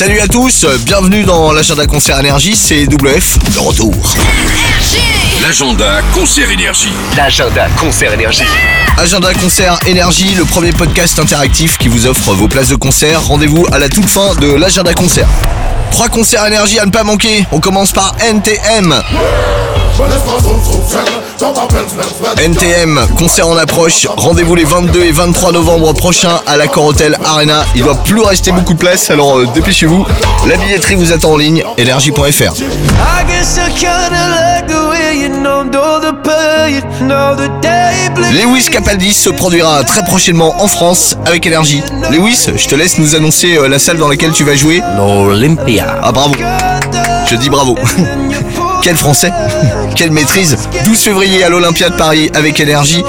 Salut à tous, bienvenue dans l'agenda concert énergie, c'est WF, de retour. L'agenda concert énergie. L'agenda concert énergie. Agenda concert énergie, le premier podcast interactif qui vous offre vos places de concert. Rendez-vous à la toute fin de l'agenda concert. Trois concerts énergie à ne pas manquer. On commence par NTM. NTM, concert en approche. Rendez-vous les 22 et 23 novembre prochains à l'Accor Hotel Arena. Il doit plus rester beaucoup de place, alors euh, dépêchez-vous. La billetterie vous attend en ligne, énergie.fr. Lewis Capaldi se produira très prochainement en France avec énergie. Lewis, je te laisse nous annoncer euh, la salle dans laquelle tu vas jouer. L'Olympia. Ah bravo, je dis bravo. Quel français Quelle maîtrise 12 février à l'Olympia de Paris avec énergie.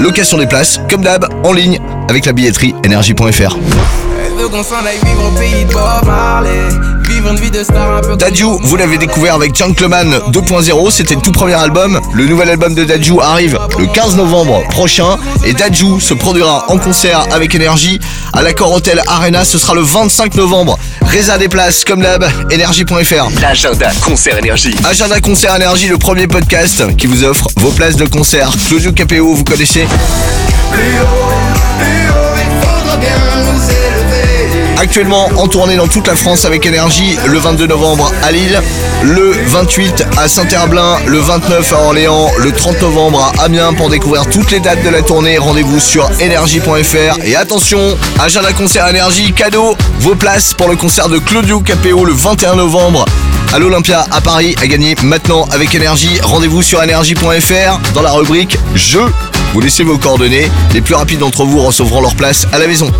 Location des places, comme d'hab, en ligne avec la billetterie énergie.fr. Dadju, vous l'avez découvert avec Gentleman 2.0, c'était le tout premier album. Le nouvel album de Dadju arrive le 15 novembre prochain et Dadju se produira en concert avec énergie à l'Accor Hotel Arena, ce sera le 25 novembre. Résa des places comme d'hab, énergie.fr. L'agenda concert énergie. Agenda Concert Énergie, le premier podcast qui vous offre vos places de concert. Claudio Capéo, vous connaissez Actuellement en tournée dans toute la France avec Énergie, le 22 novembre à Lille, le 28 à Saint-Herblain, le 29 à Orléans, le 30 novembre à Amiens pour découvrir toutes les dates de la tournée. Rendez-vous sur énergie.fr. Et attention, agenda concert énergie, cadeau, vos places pour le concert de Claudio Capéo le 21 novembre à l'Olympia à Paris à gagner maintenant avec énergie. Rendez-vous sur énergie.fr dans la rubrique Jeux. Vous laissez vos coordonnées. Les plus rapides d'entre vous recevront leur place à la maison.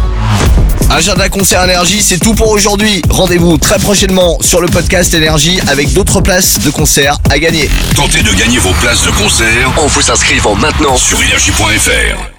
Agenda Concert Énergie, c'est tout pour aujourd'hui. Rendez-vous très prochainement sur le podcast Énergie avec d'autres places de concert à gagner. Tentez de gagner vos places de concert En vous inscrivant maintenant sur énergie.fr.